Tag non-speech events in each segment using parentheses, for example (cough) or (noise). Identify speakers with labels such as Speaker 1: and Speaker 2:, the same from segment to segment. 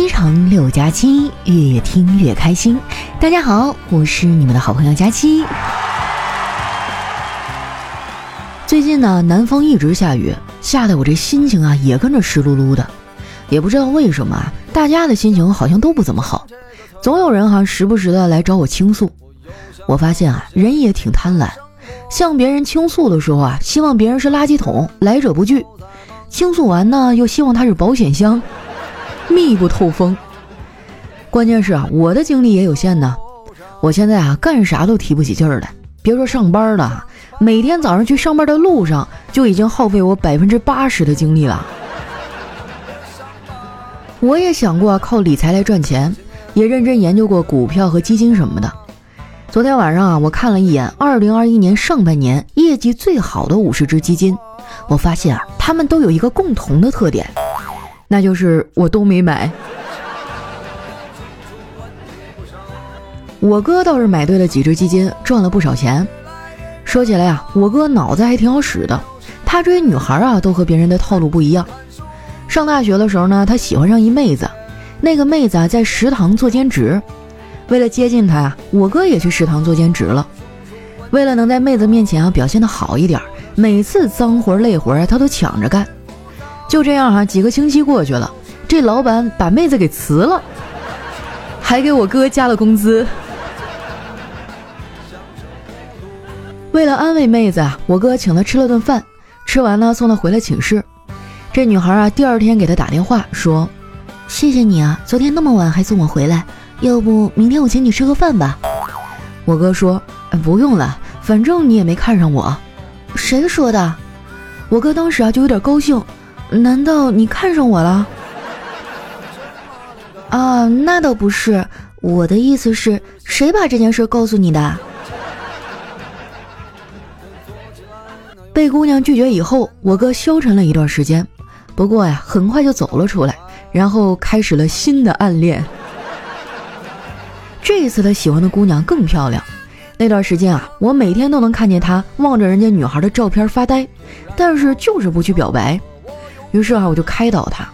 Speaker 1: 非常六加七，越听越开心。大家好，我是你们的好朋友佳期。最近呢，南方一直下雨，下得我这心情啊也跟着湿漉漉的。也不知道为什么啊，大家的心情好像都不怎么好，总有人哈时不时的来找我倾诉。我发现啊，人也挺贪婪，向别人倾诉的时候啊，希望别人是垃圾桶，来者不拒；倾诉完呢，又希望他是保险箱。密不透风。关键是啊，我的精力也有限呢。我现在啊，干啥都提不起劲儿来，别说上班了，每天早上去上班的路上就已经耗费我百分之八十的精力了。我也想过靠理财来赚钱，也认真研究过股票和基金什么的。昨天晚上啊，我看了一眼二零二一年上半年业绩最好的五十只基金，我发现啊，它们都有一个共同的特点。那就是我都没买，我哥倒是买对了几只基金，赚了不少钱。说起来呀，我哥脑子还挺好使的，他追女孩啊都和别人的套路不一样。上大学的时候呢，他喜欢上一妹子，那个妹子啊在食堂做兼职，为了接近她呀，我哥也去食堂做兼职了。为了能在妹子面前啊表现的好一点，每次脏活累活啊他都抢着干。就这样哈，几个星期过去了，这老板把妹子给辞了，还给我哥加了工资。为了安慰妹子啊，我哥请她吃了顿饭，吃完呢送她回了寝室。这女孩啊，第二天给他打电话说：“谢谢你啊，昨天那么晚还送我回来，要不明天我请你吃个饭吧？”我哥说：“不用了，反正你也没看上我。”谁说的？我哥当时啊就有点高兴。难道你看上我了？啊，那倒不是，我的意思是，谁把这件事告诉你的？被姑娘拒绝以后，我哥消沉了一段时间，不过呀，很快就走了出来，然后开始了新的暗恋。这一次他喜欢的姑娘更漂亮，那段时间啊，我每天都能看见他望着人家女孩的照片发呆，但是就是不去表白。于是啊，我就开导他，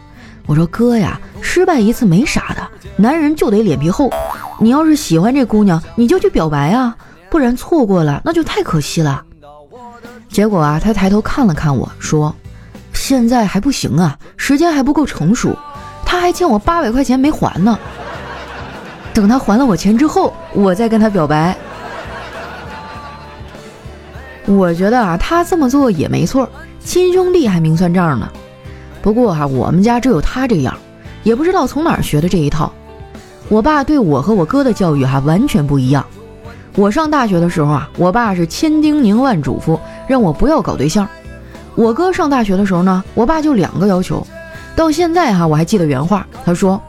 Speaker 1: 我说哥呀，失败一次没啥的，男人就得脸皮厚。你要是喜欢这姑娘，你就去表白啊，不然错过了那就太可惜了。结果啊，他抬头看了看我说，现在还不行啊，时间还不够成熟，他还欠我八百块钱没还呢。等他还了我钱之后，我再跟他表白。我觉得啊，他这么做也没错，亲兄弟还明算账呢。不过哈，我们家只有他这样，也不知道从哪儿学的这一套。我爸对我和我哥的教育哈完全不一样。我上大学的时候啊，我爸是千叮咛万嘱咐，让我不要搞对象。我哥上大学的时候呢，我爸就两个要求，到现在哈我还记得原话，他说：“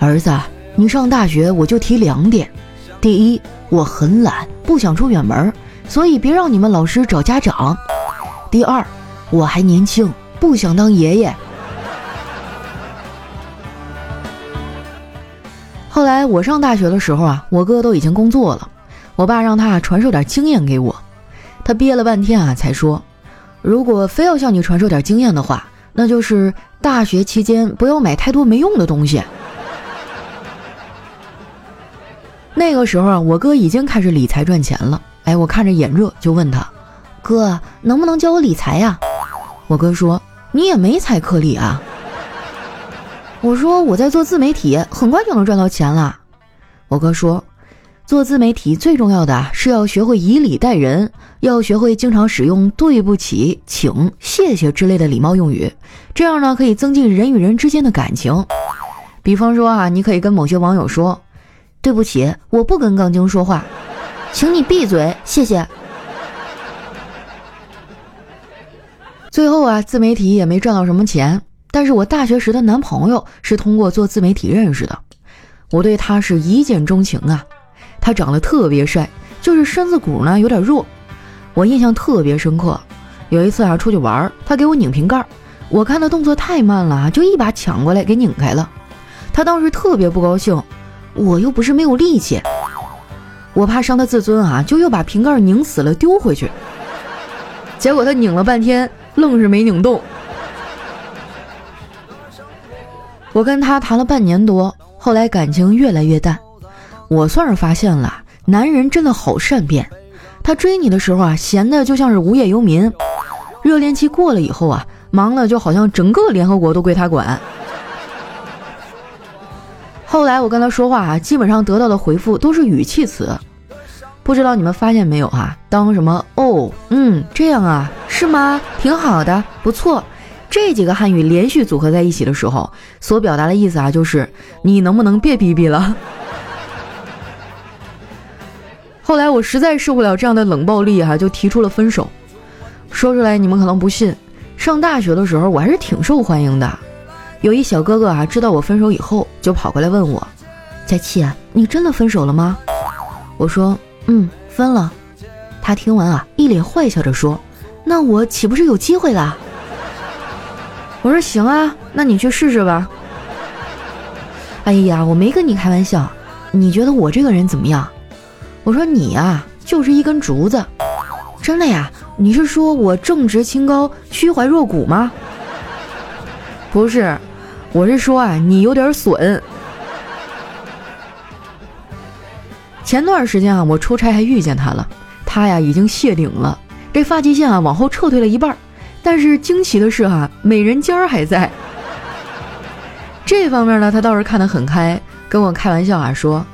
Speaker 1: 儿子，你上大学我就提两点，第一，我很懒，不想出远门，所以别让你们老师找家长；第二，我还年轻。”不想当爷爷。后来我上大学的时候啊，我哥都已经工作了，我爸让他传授点经验给我。他憋了半天啊，才说：“如果非要向你传授点经验的话，那就是大学期间不要买太多没用的东西。(laughs) ”那个时候啊，我哥已经开始理财赚钱了。哎，我看着眼热，就问他：“哥，能不能教我理财呀？”我哥说：“你也没踩颗粒啊。”我说：“我在做自媒体，很快就能赚到钱了。”我哥说：“做自媒体最重要的是要学会以礼待人，要学会经常使用对不起、请、谢谢之类的礼貌用语，这样呢可以增进人与人之间的感情。比方说啊，你可以跟某些网友说：‘对不起，我不跟杠精说话，请你闭嘴，谢谢。’”最后啊，自媒体也没赚到什么钱。但是我大学时的男朋友是通过做自媒体认识的，我对他是一见钟情啊。他长得特别帅，就是身子骨呢有点弱。我印象特别深刻，有一次啊出去玩，他给我拧瓶盖，我看他动作太慢了啊，就一把抢过来给拧开了。他当时特别不高兴，我又不是没有力气，我怕伤他自尊啊，就又把瓶盖拧死了丢回去。结果他拧了半天。愣是没拧动。我跟他谈了半年多，后来感情越来越淡。我算是发现了，男人真的好善变。他追你的时候啊，闲的就像是无业游民；热恋期过了以后啊，忙的就好像整个联合国都归他管。后来我跟他说话啊，基本上得到的回复都是语气词。不知道你们发现没有啊？当什么哦，嗯，这样啊，是吗？挺好的，不错。这几个汉语连续组合在一起的时候，所表达的意思啊，就是你能不能别逼逼了？(laughs) 后来我实在受不了这样的冷暴力啊，就提出了分手。说出来你们可能不信，上大学的时候我还是挺受欢迎的。有一小哥哥啊，知道我分手以后，就跑过来问我：“佳琪，你真的分手了吗？”我说：“嗯，分了。”他听完啊，一脸坏笑着说：“那我岂不是有机会了？”我说：“行啊，那你去试试吧。”哎呀，我没跟你开玩笑，你觉得我这个人怎么样？我说你呀，就是一根竹子。真的呀？你是说我正直清高、虚怀若谷吗？不是，我是说啊，你有点损。前段时间啊，我出差还遇见他了，他呀已经谢顶了，这发际线啊往后撤退了一半，但是惊奇的是哈，美人尖儿还在。(laughs) 这方面呢，他倒是看得很开，跟我开玩笑啊说：“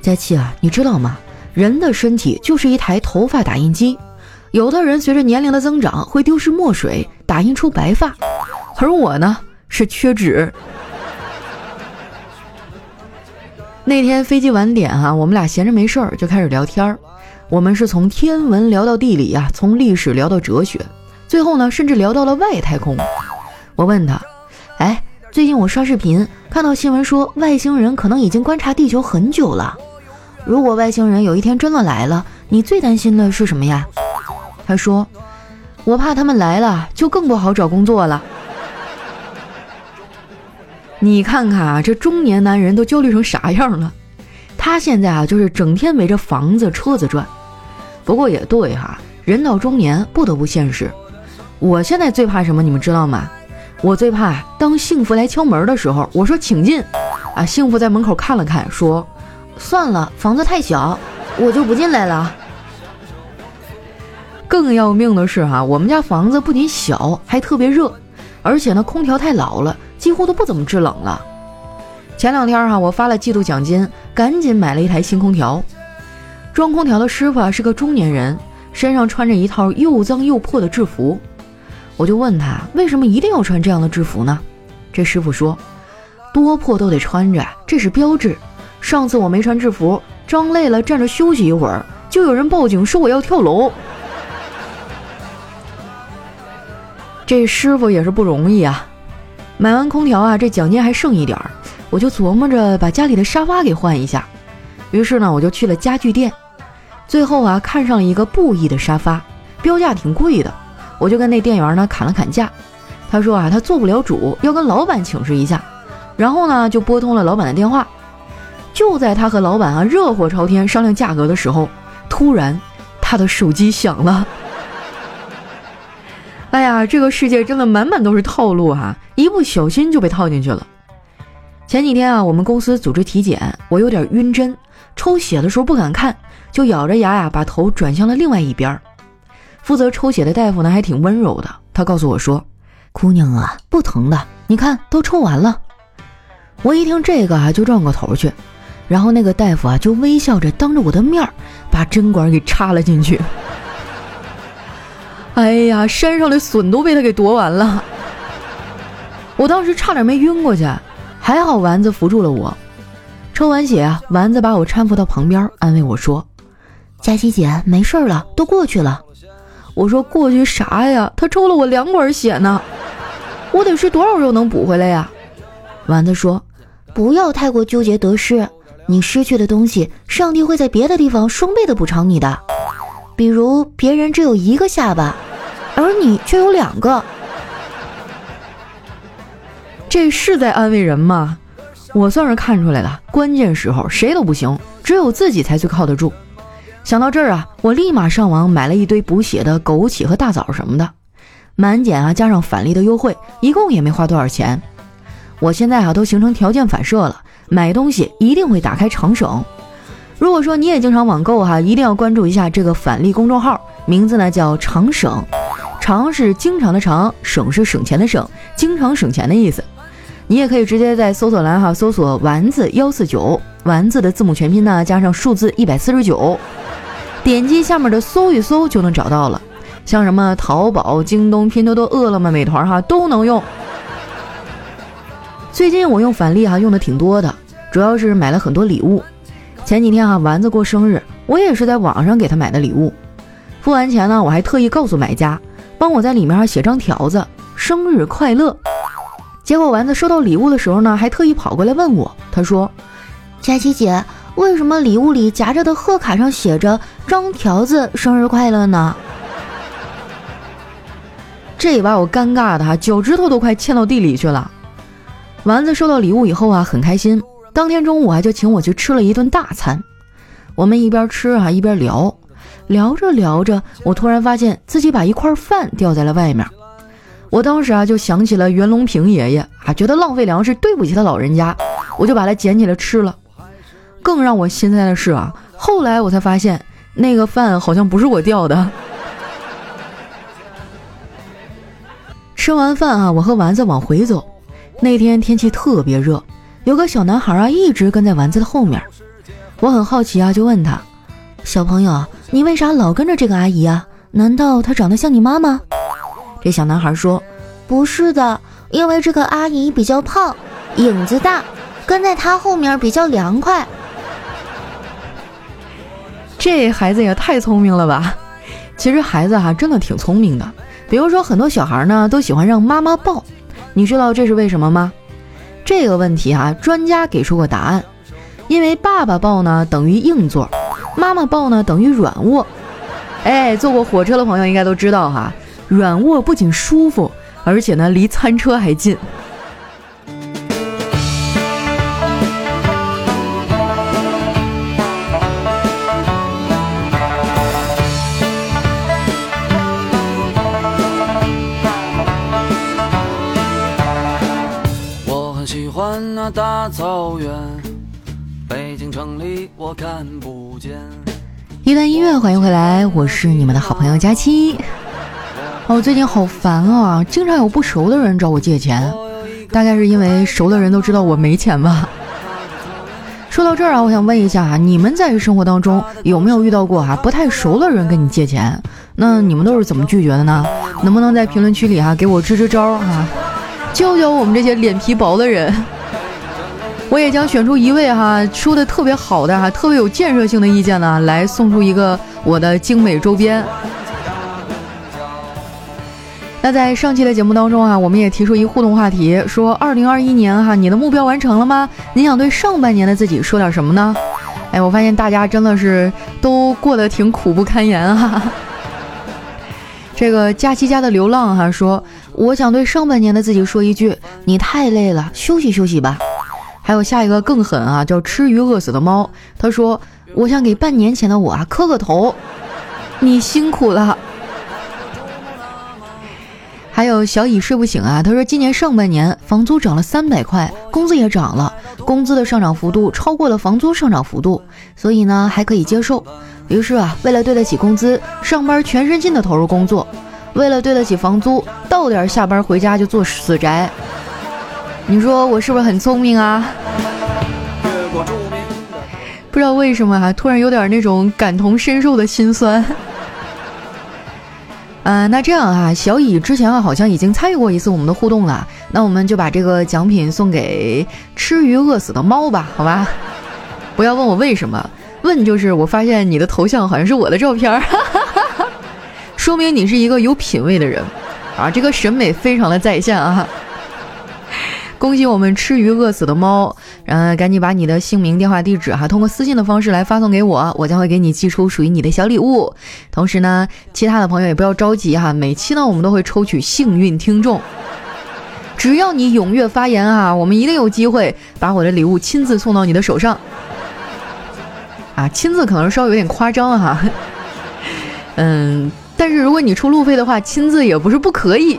Speaker 1: 佳琪啊，你知道吗？人的身体就是一台头发打印机，有的人随着年龄的增长会丢失墨水，打印出白发，而我呢？”是缺纸。那天飞机晚点哈，我们俩闲着没事儿就开始聊天儿。我们是从天文聊到地理呀，从历史聊到哲学，最后呢，甚至聊到了外太空。我问他：“哎，最近我刷视频看到新闻说外星人可能已经观察地球很久了。如果外星人有一天真的来了，你最担心的是什么呀？”他说：“我怕他们来了就更不好找工作了。”你看看啊，这中年男人都焦虑成啥样了？他现在啊，就是整天围着房子、车子转。不过也对哈，人到中年不得不现实。我现在最怕什么？你们知道吗？我最怕当幸福来敲门的时候，我说请进，啊，幸福在门口看了看，说算了，房子太小，我就不进来了。更要命的是哈，我们家房子不仅小，还特别热，而且呢，空调太老了。几乎都不怎么制冷了。前两天哈，我发了季度奖金，赶紧买了一台新空调。装空调的师傅啊是个中年人，身上穿着一套又脏又破的制服。我就问他为什么一定要穿这样的制服呢？这师傅说，多破都得穿着，这是标志。上次我没穿制服，装累了站着休息一会儿，就有人报警说我要跳楼。这师傅也是不容易啊。买完空调啊，这奖金还剩一点儿，我就琢磨着把家里的沙发给换一下。于是呢，我就去了家具店，最后啊，看上了一个布艺的沙发，标价挺贵的。我就跟那店员呢砍了砍价，他说啊，他做不了主，要跟老板请示一下。然后呢，就拨通了老板的电话。就在他和老板啊热火朝天商量价格的时候，突然他的手机响了。哎呀，这个世界真的满满都是套路哈！一不小心就被套进去了。前几天啊，我们公司组织体检，我有点晕针，抽血的时候不敢看，就咬着牙呀把头转向了另外一边。负责抽血的大夫呢还挺温柔的，他告诉我说：“姑娘啊，不疼的，你看都抽完了。”我一听这个啊，就转过头去，然后那个大夫啊就微笑着当着我的面把针管给插了进去。哎呀，山上的笋都被他给夺完了，我当时差点没晕过去，还好丸子扶住了我。抽完血，丸子把我搀扶到旁边，安慰我说：“佳琪姐，没事了，都过去了。”我说：“过去啥呀？他抽了我两管血呢，我得吃多少肉能补回来呀？”丸子说：“不要太过纠结得失，你失去的东西，上帝会在别的地方双倍的补偿你的。”比如别人只有一个下巴，而你却有两个，这是在安慰人吗？我算是看出来了，关键时候谁都不行，只有自己才最靠得住。想到这儿啊，我立马上网买了一堆补血的枸杞和大枣什么的，满减啊加上返利的优惠，一共也没花多少钱。我现在啊都形成条件反射了，买东西一定会打开长省。如果说你也经常网购哈，一定要关注一下这个返利公众号，名字呢叫长省，常是经常的常，省是省钱的省，经常省钱的意思。你也可以直接在搜索栏哈搜索丸子幺四九，丸子的字母全拼呢加上数字一百四十九，点击下面的搜一搜就能找到了。像什么淘宝、京东、拼多多、饿了么、美团哈都能用。最近我用返利哈用的挺多的，主要是买了很多礼物。前几天哈丸子过生日，我也是在网上给他买的礼物。付完钱呢，我还特意告诉买家，帮我在里面写张条子，生日快乐。结果丸子收到礼物的时候呢，还特意跑过来问我，他说：“佳琪姐，为什么礼物里夹着的贺卡上写着张条子生日快乐呢？”这把我尴尬的哈，脚趾头都快嵌到地里去了。丸子收到礼物以后啊，很开心。当天中午啊，就请我去吃了一顿大餐。我们一边吃啊，一边聊，聊着聊着，我突然发现自己把一块饭掉在了外面。我当时啊，就想起了袁隆平爷爷啊，觉得浪费粮食对不起他老人家，我就把它捡起来吃了。更让我心塞的是啊，后来我才发现那个饭好像不是我掉的。(laughs) 吃完饭啊，我和丸子往回走。那天天气特别热，有个小男孩啊一直跟在丸子的后面。我很好奇啊，就问他：“小朋友，你为啥老跟着这个阿姨啊？难道她长得像你妈妈？”这小男孩说：“不是的，因为这个阿姨比较胖，影子大，跟在她后面比较凉快。”这孩子也太聪明了吧！其实孩子哈真的挺聪明的。比如说，很多小孩呢都喜欢让妈妈抱，你知道这是为什么吗？这个问题哈，专家给出过答案，因为爸爸抱呢等于硬座，妈妈抱呢等于软卧。哎，坐过火车的朋友应该都知道哈，软卧不仅舒服，而且呢离餐车还近。大草原，北京城里我看不。一段音乐，欢迎回来，我是你们的好朋友佳期。哦，最近好烦啊，经常有不熟的人找我借钱，大概是因为熟的人都知道我没钱吧。说到这儿啊，我想问一下啊，你们在生活当中有没有遇到过啊不太熟的人跟你借钱？那你们都是怎么拒绝的呢？能不能在评论区里哈给我支支招啊，教教我们这些脸皮薄的人？我也将选出一位哈说的特别好的哈特别有建设性的意见呢，来送出一个我的精美周边。那在上期的节目当中啊，我们也提出一互动话题，说二零二一年哈你的目标完成了吗？你想对上半年的自己说点什么呢？哎，我发现大家真的是都过得挺苦不堪言哈。(laughs) 这个佳期家的流浪哈说，我想对上半年的自己说一句：你太累了，休息休息吧。还有下一个更狠啊，叫吃鱼饿死的猫。他说：“我想给半年前的我啊磕个头，你辛苦了。”还有小乙睡不醒啊，他说：“今年上半年房租涨了三百块，工资也涨了，工资的上涨幅度超过了房租上涨幅度，所以呢还可以接受。于是啊，为了对得起工资，上班全身心的投入工作；为了对得起房租，到点下班回家就做死宅。”你说我是不是很聪明啊？不知道为什么啊，突然有点那种感同身受的心酸。嗯，(laughs) 那这样啊，小乙之前啊好像已经参与过一次我们的互动了，那我们就把这个奖品送给吃鱼饿死的猫吧，好吧？不要问我为什么，问就是我发现你的头像好像是我的照片，(laughs) 说明你是一个有品位的人啊，这个审美非常的在线啊。恭喜我们吃鱼饿死的猫，嗯赶紧把你的姓名、电话、地址哈，通过私信的方式来发送给我，我将会给你寄出属于你的小礼物。同时呢，其他的朋友也不要着急哈，每期呢我们都会抽取幸运听众，只要你踊跃发言啊，我们一定有机会把我的礼物亲自送到你的手上。啊，亲自可能稍微有点夸张哈，嗯，但是如果你出路费的话，亲自也不是不可以。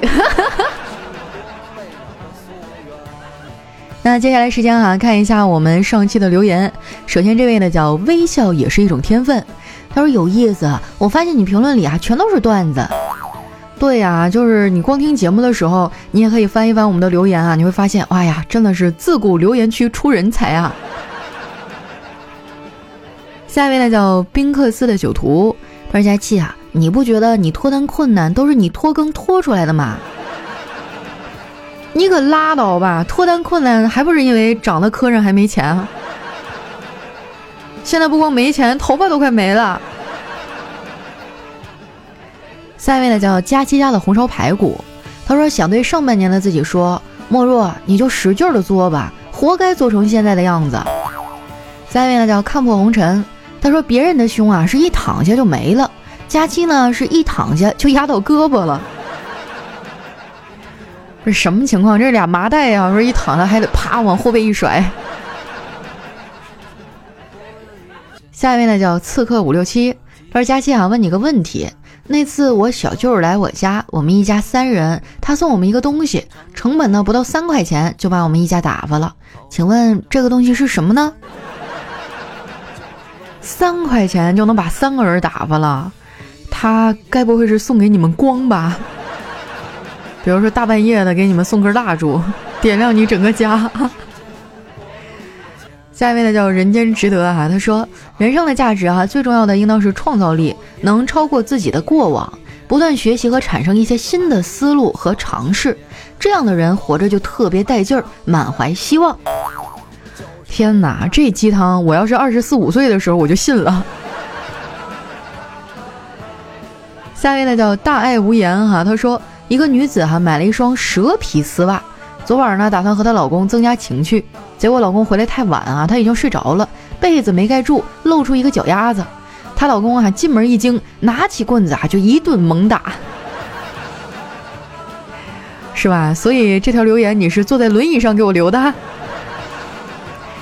Speaker 1: 那接下来时间哈，看一下我们上期的留言。首先这位呢叫微笑也是一种天分，他说有意思，我发现你评论里啊全都是段子。对呀，就是你光听节目的时候，你也可以翻一翻我们的留言啊，你会发现，哇呀，真的是自古留言区出人才啊。(laughs) 下一位呢叫宾克斯的酒徒，他说佳期啊，你不觉得你脱单困难都是你拖更拖出来的吗？你可拉倒吧！脱单困难还不是因为长得磕碜还没钱？现在不光没钱，头发都快没了。下一位呢叫佳期家的红烧排骨，他说想对上半年的自己说：莫若你就使劲的作吧，活该做成现在的样子。下一位呢叫看破红尘，他说别人的胸啊是一躺下就没了，佳期呢是一躺下就压到胳膊了。这什么情况？这是俩麻袋呀！我说一躺下还得啪往后背一甩。下一位呢叫刺客五六七，他说佳期啊，问你个问题。那次我小舅来我家，我们一家三人，他送我们一个东西，成本呢不到三块钱，就把我们一家打发了。请问这个东西是什么呢？三块钱就能把三个人打发了？他该不会是送给你们光吧？比如说大半夜的给你们送根蜡烛，(laughs) 点亮你整个家。(laughs) 下一位呢叫人间值得啊，他说人生的价值啊，最重要的应当是创造力，能超过自己的过往，不断学习和产生一些新的思路和尝试，这样的人活着就特别带劲儿，满怀希望。天哪，这鸡汤我要是二十四五岁的时候我就信了。(laughs) 下一位呢叫大爱无言哈，他说。一个女子哈买了一双蛇皮丝袜，昨晚呢打算和她老公增加情趣，结果老公回来太晚啊，她已经睡着了，被子没盖住，露出一个脚丫子。她老公啊进门一惊，拿起棍子啊就一顿猛打，(laughs) 是吧？所以这条留言你是坐在轮椅上给我留的。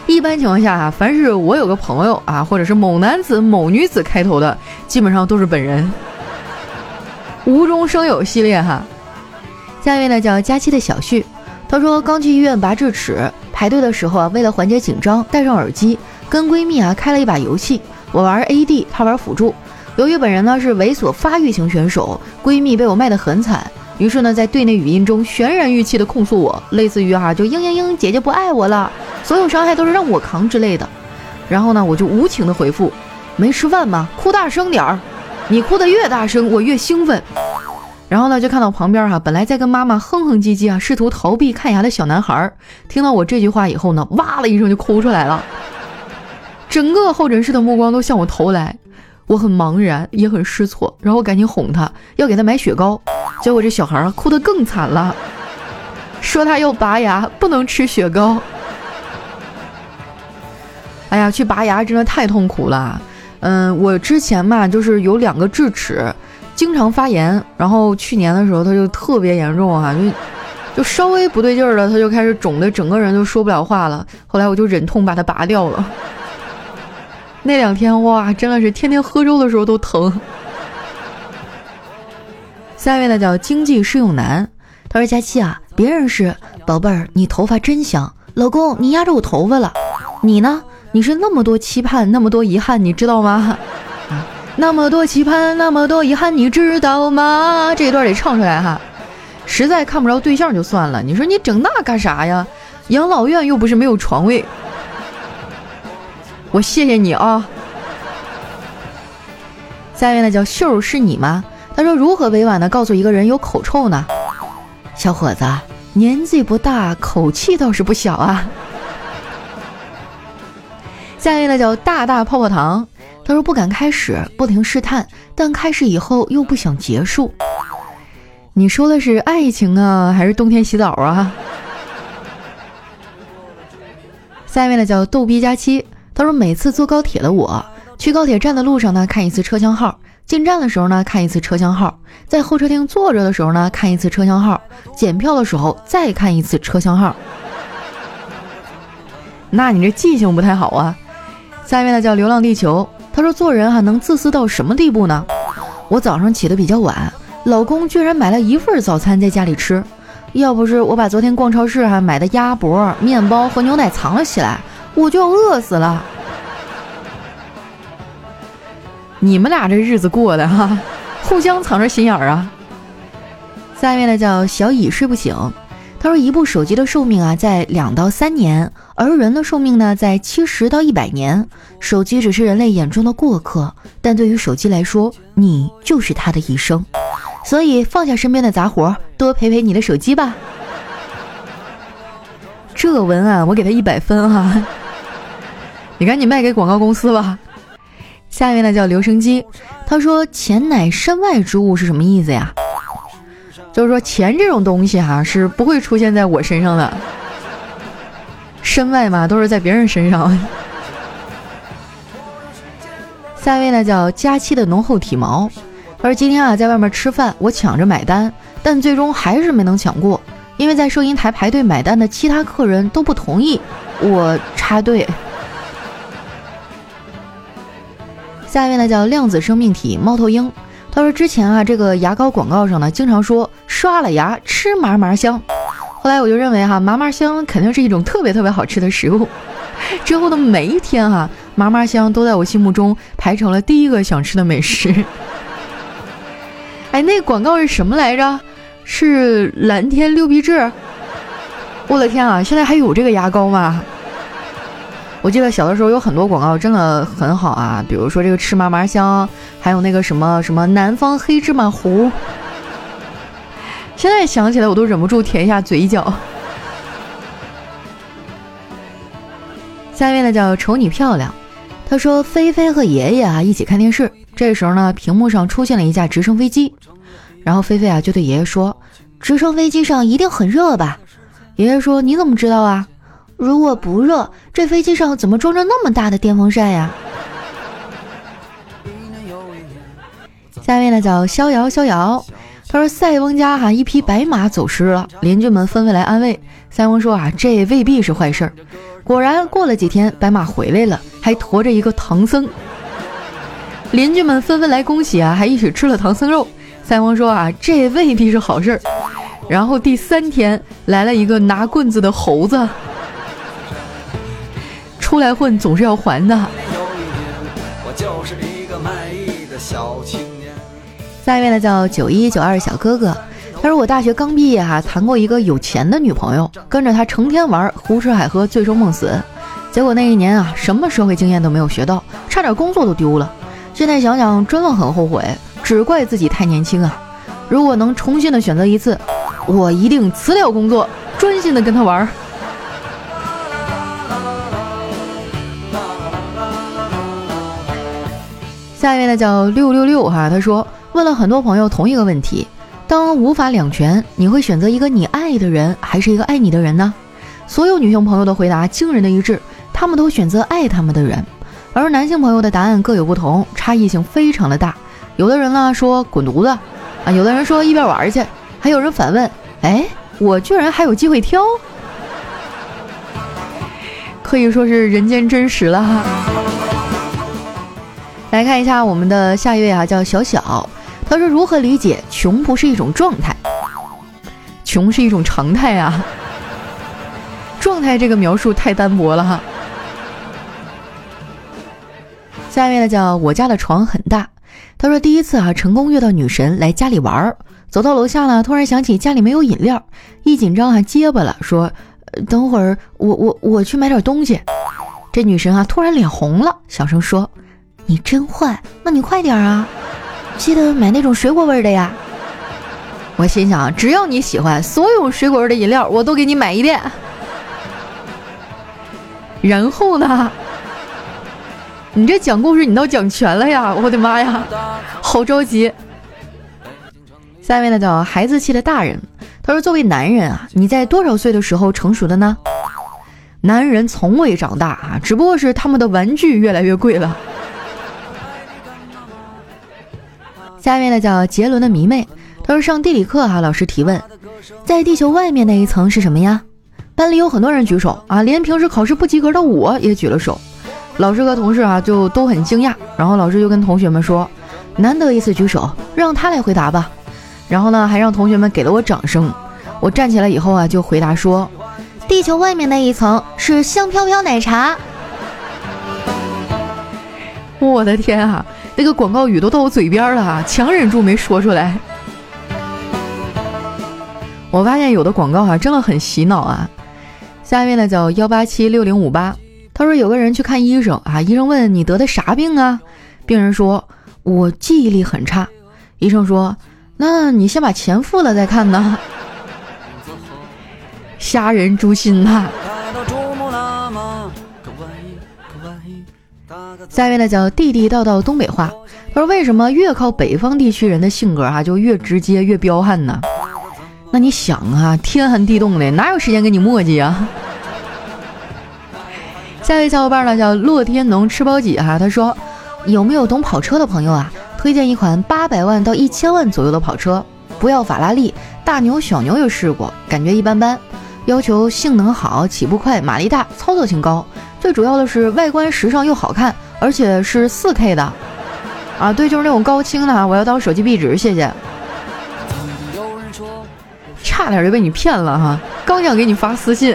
Speaker 1: 一般情况下啊，凡是我有个朋友啊，或者是某男子某女子开头的，基本上都是本人。无中生有系列哈。下一位呢叫佳期的小旭，她说刚去医院拔智齿，排队的时候啊，为了缓解紧张，戴上耳机，跟闺蜜啊开了一把游戏，我玩 AD，她玩辅助。由于本人呢是猥琐发育型选手，闺蜜被我卖得很惨，于是呢在队内语音中渲染欲泣的控诉我，类似于哈就嘤嘤嘤，姐姐不爱我了，所有伤害都是让我扛之类的。然后呢我就无情的回复，没吃饭吗？哭大声点儿，你哭得越大声，我越兴奋。然后呢，就看到旁边哈，本来在跟妈妈哼哼唧唧啊，试图逃避看牙的小男孩，听到我这句话以后呢，哇了一声就哭出来了。(laughs) 整个候诊室的目光都向我投来，我很茫然，也很失措。然后赶紧哄他，要给他买雪糕。结果这小孩哭得更惨了，(laughs) 说他要拔牙，不能吃雪糕。哎呀，去拔牙真的太痛苦了。嗯，我之前嘛，就是有两个智齿。经常发炎，然后去年的时候他就特别严重哈，就就稍微不对劲儿了，他就开始肿的整个人都说不了话了。后来我就忍痛把它拔掉了。(laughs) 那两天哇，真的是天天喝粥的时候都疼。下一位呢叫经济适用男，他说佳期啊，别人是宝贝儿，你头发真香，老公你压着我头发了，你呢？你是那么多期盼，那么多遗憾，你知道吗？那么多期盼，那么多遗憾，你知道吗？这一段得唱出来哈。实在看不着对象就算了，你说你整那干啥呀？养老院又不是没有床位。我谢谢你啊。下一位呢叫秀是你吗？他说如何委婉的告诉一个人有口臭呢？小伙子，年纪不大，口气倒是不小啊。下一位呢叫大大泡泡糖。他说不敢开始，不停试探，但开始以后又不想结束。你说的是爱情啊，还是冬天洗澡啊？下一位呢叫逗逼佳期，他说每次坐高铁的我，去高铁站的路上呢看一次车厢号，进站的时候呢看一次车厢号，在候车厅坐着的时候呢看一次车厢号，检票的时候再看一次车厢号。(laughs) 那你这记性不太好啊。下一位呢叫流浪地球。他说：“做人哈能自私到什么地步呢？我早上起得比较晚，老公居然买了一份早餐在家里吃。要不是我把昨天逛超市还买的鸭脖、面包和牛奶藏了起来，我就要饿死了。你们俩这日子过的哈，互相藏着心眼儿啊。下面呢叫小乙睡不醒，他说一部手机的寿命啊在两到三年，而人的寿命呢在七十到一百年。手机只是人类眼中的过客，但对于手机来说，你就是他的一生。所以放下身边的杂活，多陪陪你的手机吧。(laughs) 这文案我给他一百分哈，(laughs) 你赶紧卖给广告公司吧。下面呢叫留声机，他说钱乃身外之物是什么意思呀？就是说钱这种东西哈是不会出现在我身上的，身外嘛都是在别人身上。下一位呢叫佳期的浓厚体毛，他说今天啊在外面吃饭，我抢着买单，但最终还是没能抢过，因为在收银台排队买单的其他客人都不同意，我插队。下一位呢叫量子生命体猫头鹰，他说之前啊这个牙膏广告上呢经常说刷了牙吃嘛嘛香，后来我就认为哈嘛嘛香肯定是一种特别特别好吃的食物，之后的每一天哈嘛嘛香都在我心目中排成了第一个想吃的美食。哎，那广告是什么来着？是蓝天六必治。我的天啊，现在还有这个牙膏吗？我记得小的时候有很多广告真的很好啊，比如说这个吃嘛嘛香，还有那个什么什么南方黑芝麻糊。现在想起来我都忍不住舔一下嘴角。下面呢叫瞅你漂亮，他说菲菲和爷爷啊一起看电视，这时候呢屏幕上出现了一架直升飞机，然后菲菲啊就对爷爷说：“直升飞机上一定很热吧？”爷爷说：“你怎么知道啊？”如果不热，这飞机上怎么装着那么大的电风扇呀？下面呢叫逍遥逍遥，他说塞翁家哈一匹白马走失了，邻居们纷纷来安慰。塞翁说啊，这未必是坏事儿。果然过了几天，白马回来了，还驮着一个唐僧。邻居们纷纷来恭喜啊，还一起吃了唐僧肉。塞翁说啊，这未必是好事儿。然后第三天来了一个拿棍子的猴子。出来混总是要还的。下一位呢叫九一九二小哥哥，他说我大学刚毕业哈，谈过一个有钱的女朋友，跟着他成天玩，胡吃海喝，醉生梦死。结果那一年啊，什么社会经验都没有学到，差点工作都丢了。现在想想真的很后悔，只怪自己太年轻啊！如果能重新的选择一次，我一定辞掉工作，专心的跟他玩。下一位呢叫六六六哈，他说问了很多朋友同一个问题：当无法两全，你会选择一个你爱的人，还是一个爱你的人呢？所有女性朋友的回答惊人的一致，他们都选择爱他们的人，而男性朋友的答案各有不同，差异性非常的大。有的人呢说滚犊子啊，有的人说一边玩去，还有人反问：哎，我居然还有机会挑？可以说是人间真实了哈。来看一下我们的下一位啊，叫小小，他说如何理解穷不是一种状态，穷是一种常态啊，(laughs) 状态这个描述太单薄了哈。下一位呢叫我家的床很大，他说第一次啊成功约到女神来家里玩儿，走到楼下呢，突然想起家里没有饮料，一紧张还结巴了，说等会儿我我我去买点东西。这女神啊突然脸红了，小声说。你真坏，那你快点啊！记得买那种水果味的呀。我心想，只要你喜欢，所有水果味的饮料我都给你买一遍。然后呢？你这讲故事你倒讲全了呀！我的妈呀，好着急。下面呢叫孩子气的大人，他说：“作为男人啊，你在多少岁的时候成熟的呢？”男人从未长大啊，只不过是他们的玩具越来越贵了。下面呢叫杰伦的迷妹，他说上地理课哈，老师提问，在地球外面那一层是什么呀？班里有很多人举手啊，连平时考试不及格的我也举了手。老师和同事啊就都很惊讶，然后老师就跟同学们说，难得一次举手，让他来回答吧。然后呢还让同学们给了我掌声。我站起来以后啊，就回答说：“地球外面那一层是香飘飘奶茶。”我的天啊，那个广告语都到我嘴边了啊，强忍住没说出来。我发现有的广告啊真的很洗脑啊。下面呢叫幺八七六零五八，他说有个人去看医生啊，医生问你得的啥病啊？病人说：“我记忆力很差。”医生说：“那你先把钱付了再看呢。”虾仁诛心呐！下面呢叫地地道道东北话。他说：“为什么越靠北方地区人的性格啊就越直接越彪悍呢？那你想啊，天寒地冻的，哪有时间跟你磨叽啊？” (laughs) 下一位小伙伴呢叫洛天农吃包几哈，他说：“有没有懂跑车的朋友啊？推荐一款八百万到一千万左右的跑车，不要法拉利，大牛小牛也试过，感觉一般般。要求性能好，起步快，马力大，操作性高。”最主要的是外观时尚又好看，而且是四 K 的，啊，对，就是那种高清的啊，我要当手机壁纸，谢谢。差点就被你骗了哈，刚想给你发私信。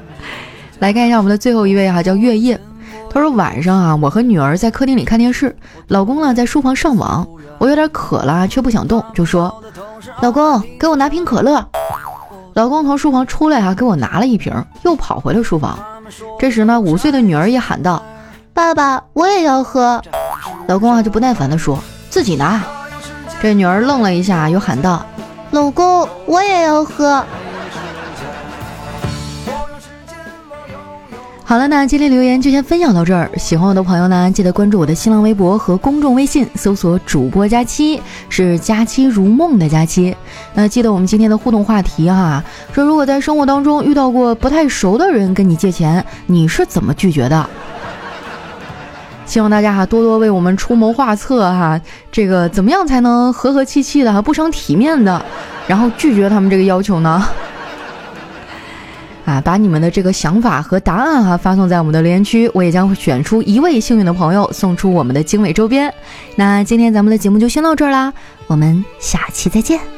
Speaker 1: (laughs) 来看一下我们的最后一位哈，叫月夜，他说晚上啊，我和女儿在客厅里看电视，老公呢在书房上网，我有点渴了，却不想动，就说，老公给我拿瓶可乐。老公从书房出来哈，给我拿了一瓶，又跑回了书房。这时呢，五岁的女儿也喊道：“爸爸，我也要喝。”老公啊就不耐烦地说：“自己拿。”这女儿愣了一下，又喊道：“老公，我也要喝。”好了，那今天留言就先分享到这儿。喜欢我的朋友呢，记得关注我的新浪微博和公众微信，搜索“主播佳期”，是“佳期如梦”的佳期。那记得我们今天的互动话题哈，说如果在生活当中遇到过不太熟的人跟你借钱，你是怎么拒绝的？希望大家哈多多为我们出谋划策哈，这个怎么样才能和和气气的哈，不伤体面的，然后拒绝他们这个要求呢？(laughs) 啊，把你们的这个想法和答案哈发送在我们的留言区，我也将会选出一位幸运的朋友送出我们的精美周边。那今天咱们的节目就先到这儿啦，我们下期再见。